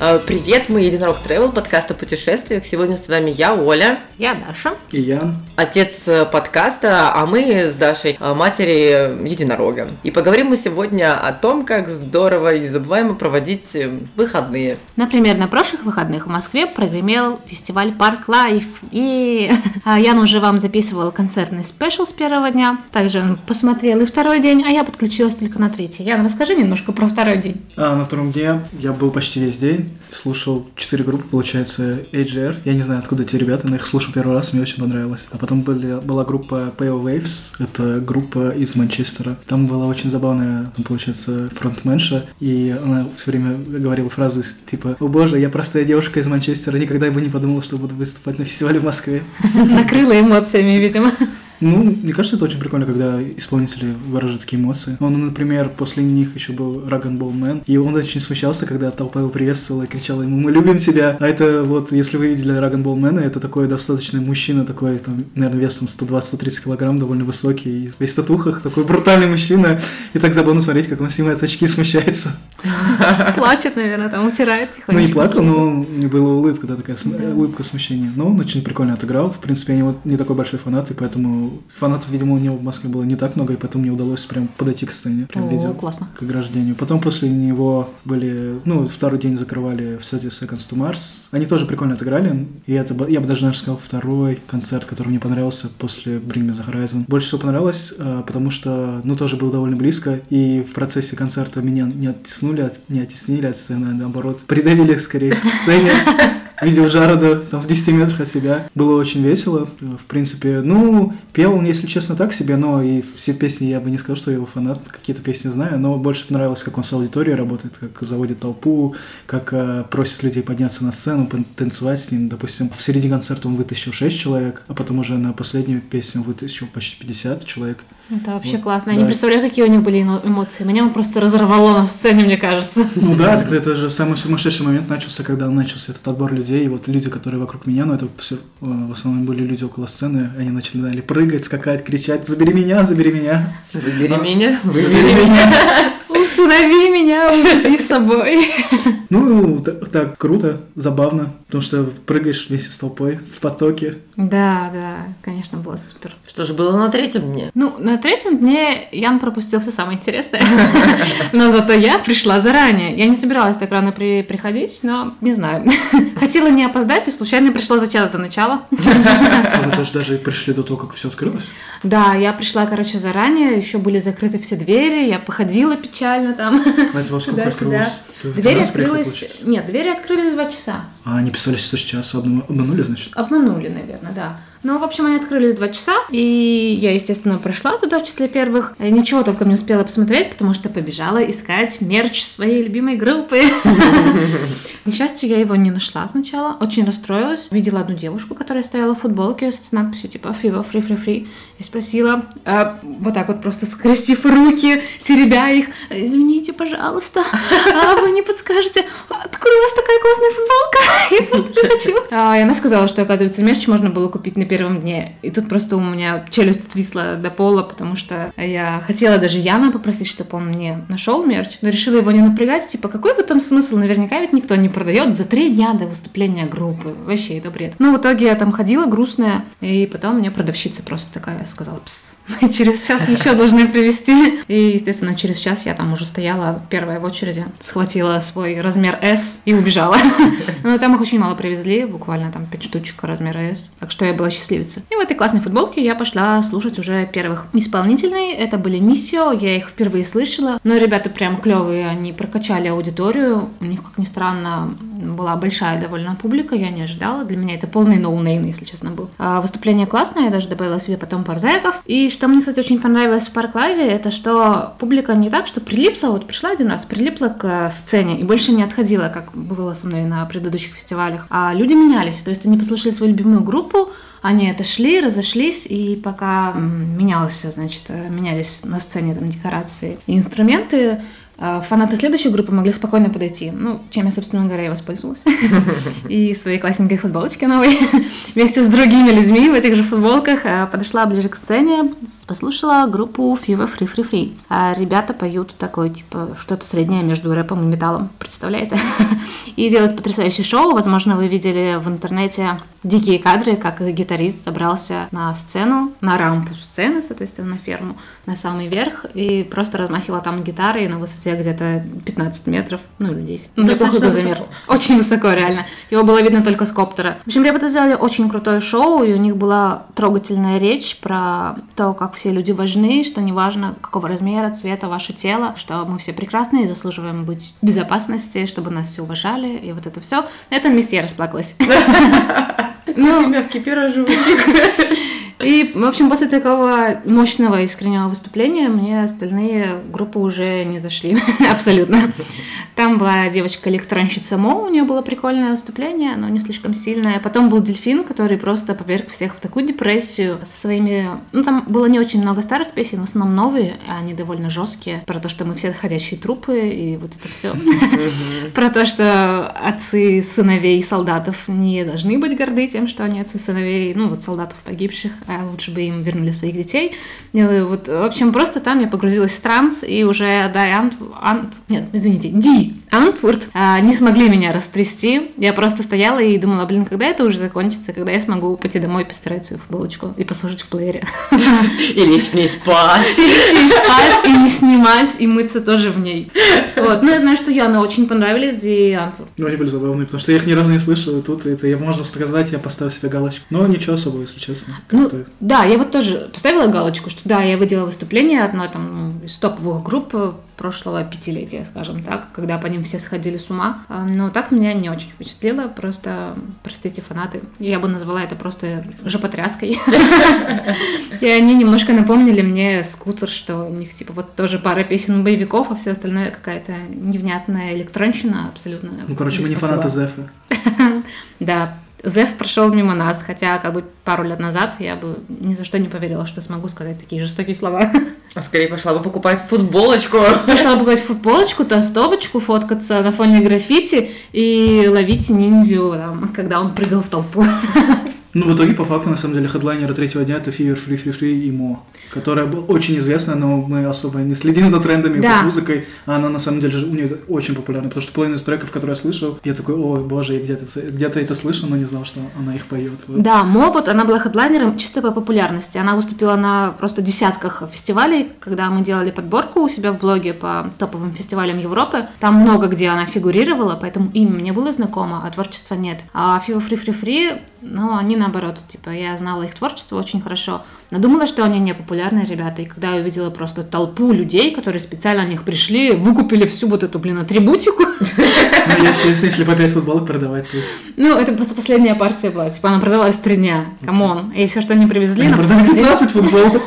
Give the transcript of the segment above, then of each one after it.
Э, привет, мы Единорог Travel, подкаст о путешествиях. Сегодня с вами я, Оля. Я Даша. И Ян. Отец э, подкаста, а мы с Дашей э, матери единорога. И поговорим мы сегодня о том, как здорово и незабываемо проводить выходные. Например, на прошлых выходных в Москве прогремел фестиваль Park Live. И а, Ян уже вам записывал концертный special с первого дня. Также он посмотрел и второй день, а я подключилась только на третий. Ян, расскажи немножко про второй день. А, на втором дне я был почти весь день слушал четыре группы, получается, AGR. Я не знаю, откуда эти ребята, но их слушал первый раз, мне очень понравилось. А потом были, была группа Pale Waves, это группа из Манчестера. Там была очень забавная, там, получается, фронтменша, и она все время говорила фразы типа «О боже, я простая девушка из Манчестера, никогда бы не подумала, что буду выступать на фестивале в Москве». Накрыла эмоциями, видимо. Ну, мне кажется, это очень прикольно, когда исполнители выражают такие эмоции. Он, например, после них еще был Раган Болмен, и он очень смущался, когда толпа его приветствовала и кричала ему «Мы любим тебя!» А это вот, если вы видели Раган Болмена, это такой достаточно мужчина, такой, там, наверное, весом 120-130 килограмм, довольно высокий, весь в татухах, такой брутальный мужчина. И так забавно смотреть, как он снимает очки и смущается. Плачет, наверное, там утирает тихонечко. Ну, не плакал, но у него была улыбка, да, такая улыбка смущения. Но он очень прикольно отыграл. В принципе, я не такой большой фанат, и поэтому фанатов, видимо, у него в Москве было не так много, и поэтому мне удалось прям подойти к сцене, прям О, видео классно. к ограждению. Потом после него были, ну, второй день закрывали в 30 Seconds to Mars. Они тоже прикольно отыграли, и это, я бы даже, наверное, сказал, второй концерт, который мне понравился после Bring Me The Horizon. Больше всего понравилось, а, потому что, ну, тоже был довольно близко, и в процессе концерта меня не оттеснули, не оттеснили от сцены, а наоборот, придавили скорее к сцене. видел Джареда там в 10 метрах от себя. Было очень весело. В принципе, ну, пел он, если честно, так себе, но и все песни я бы не сказал, что я его фанат. Какие-то песни знаю, но больше понравилось, как он с аудиторией работает, как заводит толпу, как э, просит людей подняться на сцену, танцевать с ним. Допустим, в середине концерта он вытащил 6 человек, а потом уже на последнюю песню вытащил почти 50 человек. Это вообще вот, классно. Я да. не представляю, какие у него были эмоции. Меня он просто разорвало на сцене, мне кажется. Ну да, тогда это же самый сумасшедший момент начался, когда начался этот отбор людей. И вот люди, которые вокруг меня, ну это все, э, в основном были люди около сцены, они начали дали прыгать, скакать, кричать «Забери меня, забери меня!» «Забери а, меня, забери меня!» Усынови меня, увези с собой. Ну, так, так круто, забавно, потому что прыгаешь вместе с толпой в потоке. Да, да, конечно, было супер. Что же было на третьем дне? Ну, на третьем дне Ян пропустил все самое интересное, но зато я пришла заранее. Я не собиралась так рано при приходить, но не знаю. Хотела не опоздать и случайно пришла за час до начала. А вы тоже даже пришли до того, как все открылось? Да, я пришла, короче, заранее, еще были закрыты все двери, я походила печально там. А во сколько открылось? Двери открылись... Нет, двери открылись два часа. А они писали, что сейчас обманули, значит? Обманули, наверное, да. Ну, в общем, они открылись два часа, и я, естественно, прошла туда в числе первых. Ничего только не успела посмотреть, потому что побежала искать мерч своей любимой группы. К несчастью, я его не нашла сначала. Очень расстроилась. Видела одну девушку, которая стояла в футболке с надписью типа «Фиво, фри, фри, фри». Я спросила, э, вот так вот просто скрестив руки, теребя их, «Извините, пожалуйста, а вы не подскажете, откуда у вас такая классная футболка?» А, и она сказала, что, оказывается, мерч можно было купить на первом дне. И тут просто у меня челюсть отвисла до пола, потому что я хотела даже Яна попросить, чтобы он мне нашел мерч, но решила его не напрягать. Типа, какой бы там смысл? Наверняка ведь никто не продает за три дня до выступления группы. Вообще, это бред. Ну, в итоге я там ходила грустная, и потом мне продавщица просто такая сказала, пс, через час еще должны привезти. И, естественно, через час я там уже стояла первая в очереди, схватила свой размер S и убежала. Но там их очень мало привезли, буквально там 5 штучек размера S. Так что я была счастливица. И в этой классной футболке я пошла слушать уже первых исполнителей. Это были MISSIO, я их впервые слышала. Но ребята прям клевые, они прокачали аудиторию. У них, как ни странно, была большая довольно публика, я не ожидала. Для меня это полный no name, если честно, был. А выступление классное, я даже добавила себе потом пару треков. И что мне, кстати, очень понравилось в Park Live е, это что публика не так, что прилипла, вот пришла один раз, прилипла к сцене и больше не отходила, как было со мной на предыдущих фестивалях. А люди менялись, то есть они послушали свою любимую группу, они отошли, разошлись, и пока менялось, значит, менялись на сцене там декорации и инструменты, Фанаты следующей группы могли спокойно подойти. Ну, чем я, собственно говоря, и воспользовалась. И своей классненькой футболочки новой вместе с другими людьми в этих же футболках а, подошла ближе к сцене, послушала группу Fever Free Free Free. А ребята поют такое, типа, что-то среднее между рэпом и металлом, представляете? И делают потрясающее шоу. Возможно, вы видели в интернете дикие кадры, как гитарист забрался на сцену, на рампу сцены, соответственно, на ферму, на самый верх, и просто размахивал там гитарой на высоте где-то 15 метров, ну или 10. Ну, неплохой был замер. Очень высоко, реально. Его было видно только с коптера. В общем, ребята сделали очень крутое шоу, и у них была трогательная речь про то, как все люди важны, что неважно, какого размера, цвета ваше тело, что мы все прекрасны и заслуживаем быть в безопасности, чтобы нас все уважали, и вот это все. На этом месте я расплакалась. Ну, мягкий пирожочек. И, в общем, после такого мощного искреннего выступления мне остальные группы уже не зашли абсолютно. Там была девочка-электронщица Мо, нее было прикольное выступление, но не слишком сильное. Потом был Дельфин, который просто поверг всех в такую депрессию со своими... Ну, там было не очень много старых песен, в основном новые, а они довольно жесткие. Про то, что мы все ходящие трупы и вот это все. Про то, что отцы сыновей солдатов не должны быть горды тем, что они отцы сыновей, ну, вот солдатов погибших а лучше бы им вернули своих детей. Вот, в общем, просто там я погрузилась в транс, и уже Дай Ант... Ант... Нет, извините, Ди Антвурд а, не смогли меня растрясти. Я просто стояла и думала, блин, когда это уже закончится, когда я смогу пойти домой, постирать свою футболочку и послушать в плеере. И лечь в ней спать. И лечь в ней спать, и не снимать, и мыться тоже в ней. Вот. Ну, я знаю, что Яна очень понравились Ди Антвурд. Ну, они были забавные, потому что я их ни разу не слышал, и тут это я, можно сказать, я поставил себе галочку. Но ничего особого, если честно. Ну, да, я вот тоже поставила галочку, что да, я выделила выступление одной там из топовых групп прошлого пятилетия, скажем так, когда по ним все сходили с ума. А, но так меня не очень впечатлило, просто, простите, фанаты, я бы назвала это просто жопотряской. И они немножко напомнили мне скутер, что у них типа вот тоже пара песен боевиков, а все остальное какая-то невнятная электронщина абсолютно. Ну, короче, мы не фанаты Зефа. Да, Зев прошел мимо нас, хотя как бы пару лет назад я бы ни за что не поверила, что смогу сказать такие жестокие слова. А скорее пошла бы покупать футболочку. Пошла бы покупать футболочку, толстовочку, фоткаться на фоне граффити и ловить ниндзю, там, когда он прыгал в толпу. Ну, в итоге, по факту, на самом деле, хедлайнеры третьего дня это Fever Free Free Free и Мо, которая очень известна, но мы особо не следим за трендами да. по музыкой. А она, на самом деле, у нее очень популярна, потому что половина из треков, которые я слышал, я такой, о, боже, я где-то где это слышал, но не знал, что она их поет. Вот. Да, Мо, вот она была хедлайнером чисто по популярности. Она выступила на просто десятках фестивалей, когда мы делали подборку у себя в блоге по топовым фестивалям Европы. Там много где она фигурировала, поэтому имя мне было знакомо, а творчества нет. А Fever Free Free Free, ну, они наоборот, типа, я знала их творчество очень хорошо, но думала, что они не популярные ребята, и когда я увидела просто толпу людей, которые специально на них пришли, выкупили всю вот эту, блин, атрибутику. Ну, если, если по 5 футболок продавать, то... Ну, это просто последняя партия была, типа, она продавалась три дня, come on, и все, что они привезли... Они продали 15 футболок.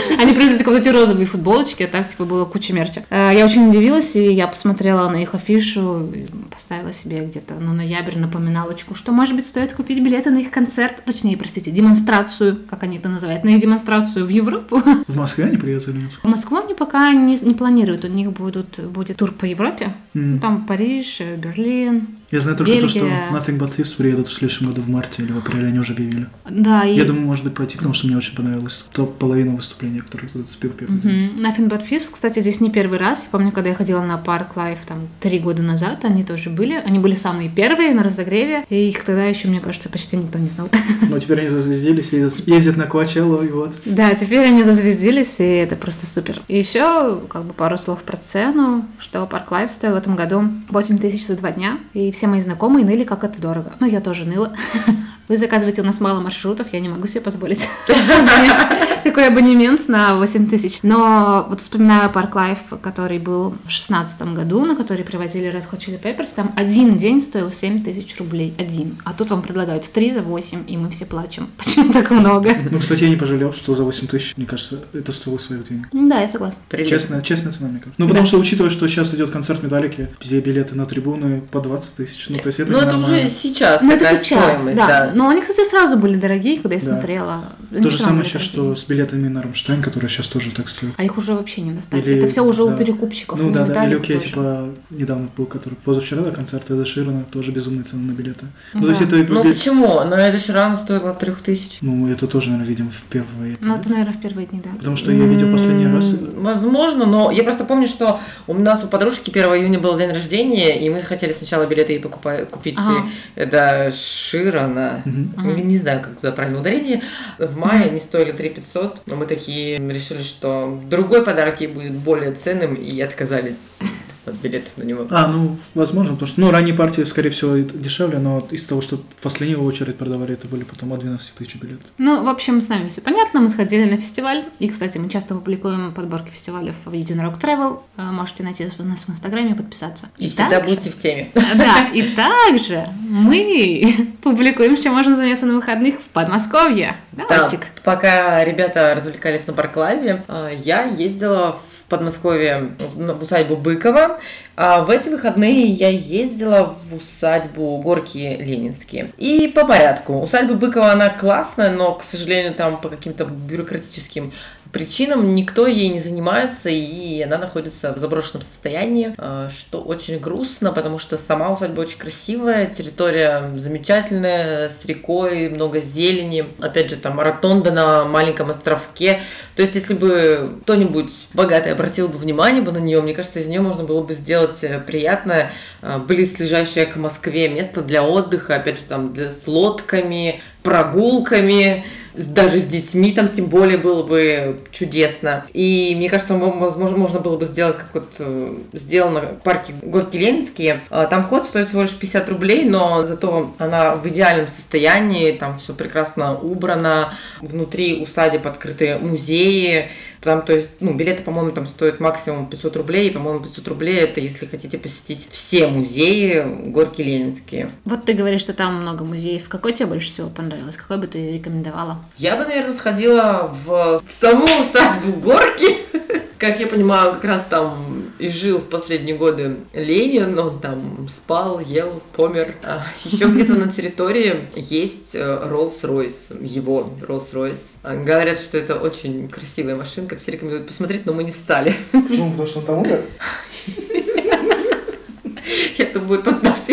Они привезли только вот эти розовые футболочки, а так, типа, было куча мерча. Э, я очень удивилась, и я посмотрела на их афишу, поставила себе где-то на ноябрь напоминалочку, что, может быть, стоит купить билеты на их концерт, точнее, простите, демонстрацию, как они это называют, на их демонстрацию в Европу. В Москве они приедут или нет? В Москву они пока не, не планируют, у них будут, будет тур по Европе, mm. там Париж, Берлин, я знаю только Бельгия. то, что Nothing But Thieves приедут в следующем году в марте или в апреле, они уже объявили. Да, и... Я думаю, может быть, пойти, потому что мне очень понравилось топ половина выступления, которое кто-то спел первый mm-hmm. день. Nothing But Thieves, кстати, здесь не первый раз. Я помню, когда я ходила на Park Life там три года назад, они тоже были. Они были самые первые на разогреве, и их тогда еще, мне кажется, почти никто не знал. Но теперь они зазвездились, ездят, ездят на Куачелло, и вот. Да, теперь они зазвездились, и это просто супер. И еще, как бы, пару слов про цену, что Park Life стоил в этом году 8 тысяч за два дня, и все мои знакомые ныли, как это дорого. Ну, я тоже ныла. Вы заказываете у нас мало маршрутов, я не могу себе позволить такой абонемент на 8 тысяч. Но вот вспоминаю Park Life, который был в шестнадцатом году, на который привозили Red Hot Chili Peppers, там один день стоил 7 тысяч рублей. Один. А тут вам предлагают 3 за 8, и мы все плачем. Почему так много? Ну, кстати, я не пожалел, что за 8 тысяч, мне кажется, это стоило своих денег. Да, я согласна. Честная, честная цена, мне кажется. Ну, потому что, учитывая, что сейчас идет концерт Металлики, где билеты на трибуны по 20 тысяч, ну, то есть это Ну, это уже сейчас ну, такая это сейчас, стоимость, да. да. Но они, кстати, сразу были дорогие, когда я Да. смотрела. Они То же самое сейчас, что с билетами на Рамштайн, которые сейчас тоже так стоят. А их уже вообще не достать. Или- Это все уже у да. перекупщиков. Ну и да, у да, или у типа, недавно был, который позавчера, да, концерт Эда Ширана, тоже безумные цены на билеты. Ну, Да. то есть это... Ну почему? Но рано стоило трех тысяч. Ну, это тоже, наверное, видим в первые... Ну, это, наверное, в первые дни, да. Потому что я видел последний раз... Возможно, но я просто помню, что у нас у подружки 1 июня был день рождения, и мы хотели сначала билеты ей покупать, купить Ага. это Ширана. Я Не знаю, как туда правильно ударение. В мае они стоили 3 500, но мы такие решили, что другой подарок ей будет более ценным, и отказались от билетов на него. А, ну, возможно, потому что, ну, ранние партии, скорее всего, дешевле, но из того, что в последнюю очередь продавали, это были потом от 12 тысяч билетов. Ну, в общем, с нами все понятно. Мы сходили на фестиваль. И, кстати, мы часто публикуем подборки фестивалей в Единорог Travel. Э, Можете найти нас в Инстаграме и подписаться. И И всегда так- будьте в теме. Да, и также мы публикуем, чем можно заняться на выходных в Подмосковье. Да, Да, пока ребята развлекались на Барклаве, а, я ездила в Подмосковье в усадьбу Быкова. А в эти выходные я ездила в усадьбу Горки Ленинские. И по порядку. Усадьба Быкова, она классная, но, к сожалению, там по каким-то бюрократическим причинам никто ей не занимается, и она находится в заброшенном состоянии, а, что очень грустно, потому что сама усадьба очень красивая, территория замечательная, с рекой, много зелени, опять же, там ротонда на маленьком островке, то есть, если бы кто-нибудь богатый обратил бы внимание бы на нее, мне кажется, из нее можно было бы сделать э, приятное, э, близлежащее к Москве место для отдыха, опять же, там, для, с лодками, прогулками, даже с детьми там тем более было бы чудесно. И мне кажется, мо- возможно, можно было бы сделать, как вот э, сделано в парке Горки Ленинские. А, Там вход стоит всего лишь 50 рублей, но зато она в идеальном состоянии, там все прекрасно убрано, внутри усадеб открыты музеи, там, то есть, ну, билеты, по-моему, там стоят максимум 500 рублей, и, по-моему, 500 рублей это если хотите посетить все музеи Горки Ленинские. Вот ты говоришь, что там много музеев. Какой тебе больше всего понравилось? Какой бы ты рекомендовала? Я бы, наверное, сходила в, в саму усадьбу Горки. Как я понимаю, как раз там и жил в последние годы Ленин, он там спал, ел, помер. А еще где-то на территории есть э, Rolls-Royce, его Rolls-Royce. А, Говорят, что это очень красивая машинка, все рекомендуют посмотреть, но мы не стали. Почему? Потому что он там умер? Я думаю, тут нас,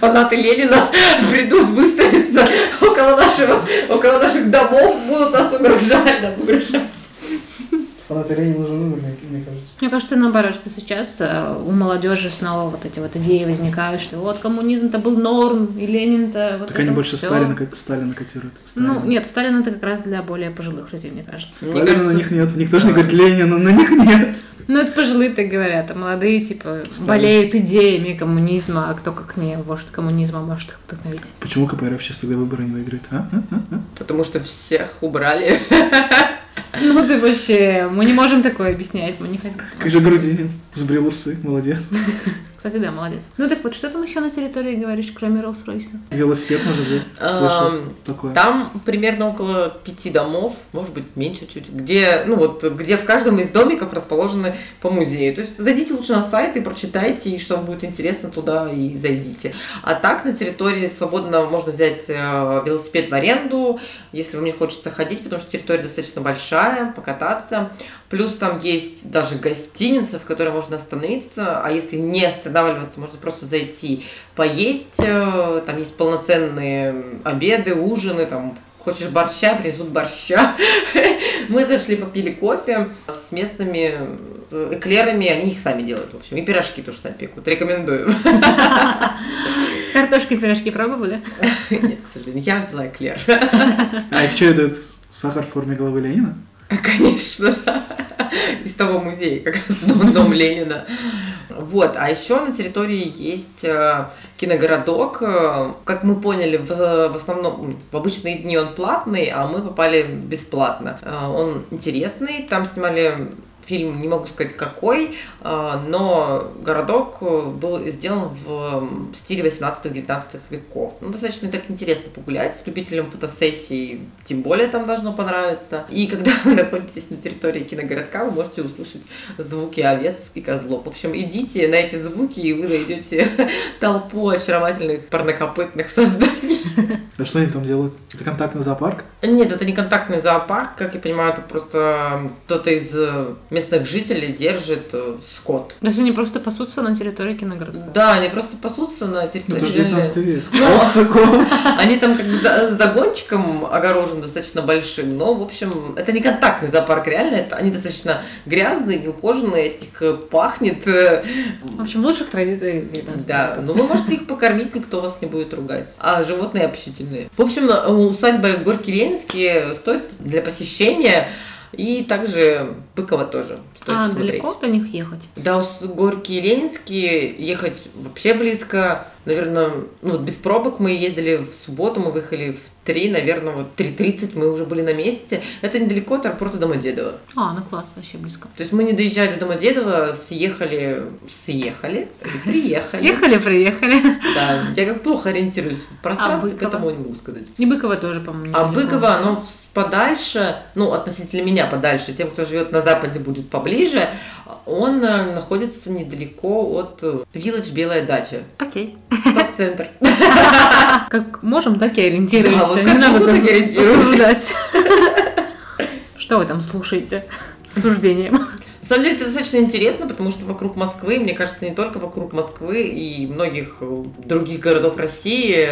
фанаты Ленина придут выстроиться около нашего, около наших домов, будут нас угрожать, нам угрожать. Фанаты Ленина уже умерли, мне кажется. Мне кажется, наоборот, что сейчас э, у молодежи снова вот эти вот идеи возникают, что вот коммунизм-то был норм, и Ленин-то вот Так они больше всё. Сталина, Сталина котируют. Ну, Сталина. нет, Сталин это как раз для более пожилых людей, мне кажется. Мне Сталина кажется- на них нет. Никто же не говорит Ленина, на них нет. Ну, это пожилые так говорят, а молодые, типа, болеют идеями коммунизма, а кто как не вождь коммунизма может их вдохновить. Почему КПРФ сейчас тогда выборы не выиграет? А? А? А? А? Потому что всех убрали. Ну, ты вообще, мы не можем такое объяснять, мы не хотим. Как же Грудинин сбрил усы, молодец. Кстати, да, молодец. Ну, так вот, что там еще на территории говоришь, кроме Роллс-Ройса? Велосипед может взять. Слышал Ам, такое. Там примерно около пяти домов, может быть, меньше чуть, где, ну вот, где в каждом из домиков расположены по музею. То есть зайдите лучше на сайт и прочитайте, и что вам будет интересно, туда и зайдите. А так на территории свободно можно взять э, велосипед в аренду, если вам не хочется ходить, потому что территория достаточно большая, покататься. Плюс там есть даже гостиница, в которой можно остановиться, а если не останавливаться, можно просто зайти поесть. э, Там есть полноценные обеды, ужины, там хочешь борща, принесут борща. Мы зашли, попили кофе с местными э, эклерами, они их сами делают, в общем, и пирожки тоже сами пекут. Рекомендую. С картошкой пирожки пробовали? Нет, к сожалению, я взяла эклер. А их что, это сахар в форме головы Ленина? Конечно, да. Из того музея, как раз дом, дом Ленина. Вот, а еще на территории есть э, киногородок. Э, Как мы поняли, в, в основном в обычные дни он платный, а мы попали бесплатно. Э, Он интересный, там снимали фильм, не могу сказать какой, а, но городок был сделан в стиле 18-19 веков. Ну, достаточно так интересно погулять. С любителем фотосессий тем более там должно понравиться. И когда вы находитесь на территории киногородка, вы можете услышать звуки овец и козлов. В общем, идите на эти звуки, и вы найдете толпу очаровательных парнокопытных созданий. А что они там делают? Это контактный зоопарк? Нет, это не контактный зоопарк, как я понимаю, это просто кто-то из местных жителей держит э, скот. То есть они просто пасутся на территории киногородка? Да, они просто пасутся на Ну, территории. это же 19 век. Ну, Овцаков. Они там как бы за- загончиком огорожен достаточно большим, но, в общем, это не контактный зоопарк, реально, это, они достаточно грязные, неухоженные, от них э, пахнет. э, В общем, лучших традициях 19 Да, но вы можете их покормить, никто вас не будет ругать. А животные общительные. В общем, усадьба Горки Ленинские стоит для посещения. И также Быкова тоже стоит А посмотреть. далеко до них ехать? Да, у Горки Ленинские ехать вообще близко. Наверное, ну вот без пробок мы ездили в субботу, мы выехали в 3, наверное, вот 3.30 мы уже были на месте. Это недалеко от аэропорта Домодедово. А, ну класс, вообще близко. То есть мы не доезжали до Домодедово, съехали, съехали, приехали. Съехали, приехали. Да, я как плохо ориентируюсь в пространстве, Быково? поэтому не могу сказать. И Быкова тоже, по-моему, А. Быково, оно подальше, ну, относительно меня подальше, тем, кто живет на западе, будет поближе, он э, находится недалеко от э, Village Белая дача, Окей. стоп-центр. Как можем, так и ориентируемся. Да, вот как могу, так и ориентируюсь. осуждать. Что вы там слушаете с осуждением? На самом деле это достаточно интересно, потому что вокруг Москвы, мне кажется, не только вокруг Москвы и многих э, других городов России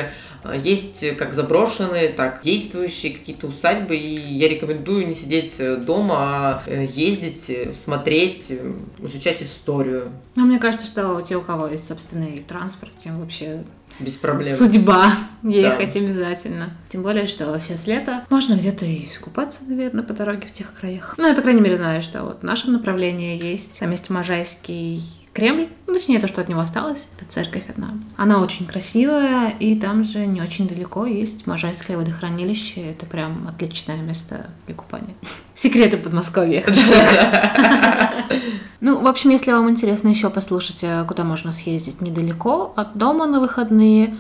есть как заброшенные, так действующие какие-то усадьбы, и я рекомендую не сидеть э, дома, а э, ездить, э, смотреть, э, изучать историю Ну, мне кажется, что те, у кого есть собственный транспорт, тем вообще без проблем. судьба ехать обязательно. Тем более, что сейчас лето. Можно где-то и искупаться, наверное, по дороге в тех краях. Ну, я, по крайней мере, знаю, что вот в нашем направлении есть на месте Можайский Кремль, ну, точнее, то, что от него осталось, это церковь одна. Она очень красивая, и там же не очень далеко есть Можайское водохранилище. Это прям отличное место для купания. Секреты Подмосковья. Ну, в общем, если вам интересно еще послушать, э, куда можно съездить недалеко от дома на выходные,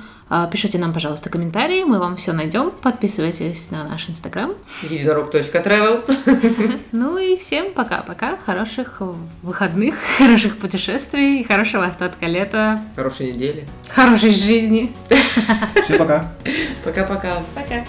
пишите нам, пожалуйста, комментарии, мы вам все найдем. Подписывайтесь на наш инстаграм. Единорог.travel. Ну и всем пока-пока, хороших выходных, хороших путешествий, хорошего остатка лета, Хорошей недели. хорошей жизни. Всем пока. Пока-пока. Пока.